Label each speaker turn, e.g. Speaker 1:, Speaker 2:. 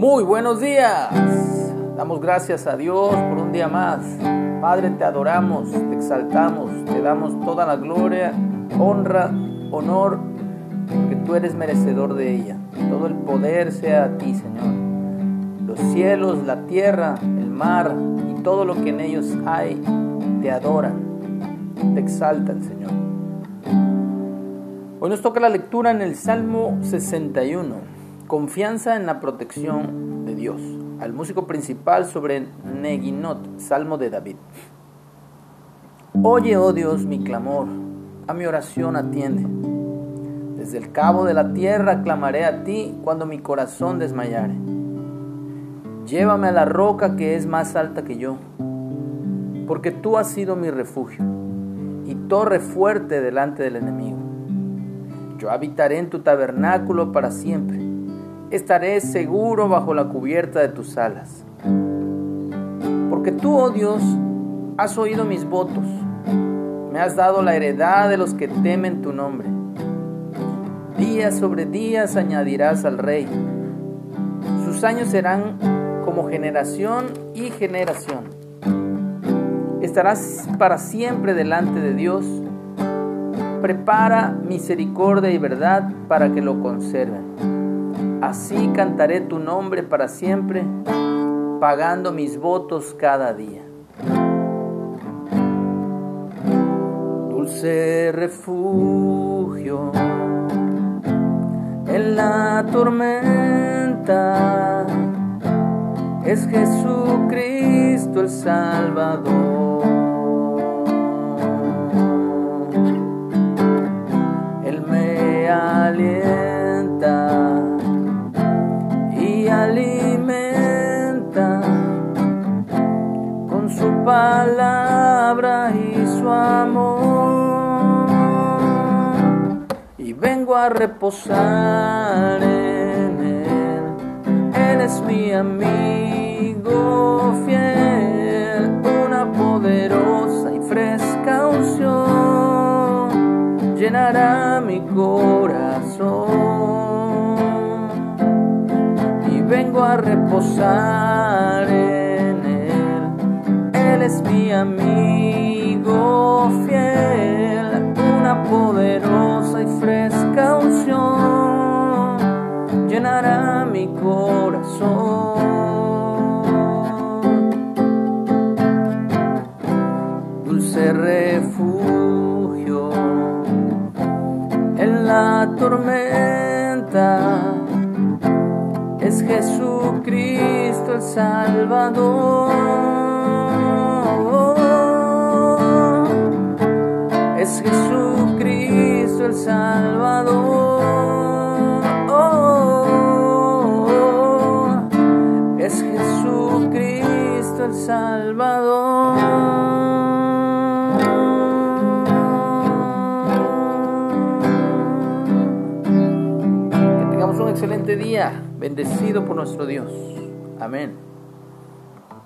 Speaker 1: Muy buenos días. Damos gracias a Dios por un día más. Padre, te adoramos, te exaltamos, te damos toda la gloria, honra, honor, porque tú eres merecedor de ella. Todo el poder sea a ti, Señor. Los cielos, la tierra, el mar y todo lo que en ellos hay, te adoran, te exaltan, Señor. Hoy nos toca la lectura en el Salmo 61, confianza en la protección de Dios, al músico principal sobre Neginot, Salmo de David. Oye, oh Dios, mi clamor, a mi oración atiende. Desde el cabo de la tierra clamaré a ti cuando mi corazón desmayare. Llévame a la roca que es más alta que yo, porque tú has sido mi refugio y torre fuerte delante del enemigo. Yo habitaré en tu tabernáculo para siempre. Estaré seguro bajo la cubierta de tus alas. Porque tú, oh Dios, has oído mis votos. Me has dado la heredad de los que temen tu nombre. Días sobre días añadirás al rey. Sus años serán como generación y generación. Estarás para siempre delante de Dios prepara misericordia y verdad para que lo conserven. Así cantaré tu nombre para siempre, pagando mis votos cada día. Dulce refugio en la tormenta es Jesucristo el Salvador. A reposar en él. Él es mi amigo fiel, una poderosa y fresca unción llenará mi corazón vengo a reposar en Él. Él es mi amigo fiel, una poderosa tormenta es Jesucristo el Salvador. Es Jesucristo el Salvador. Es Jesucristo el Salvador. Excelente día, bendecido por nuestro Dios. Amén.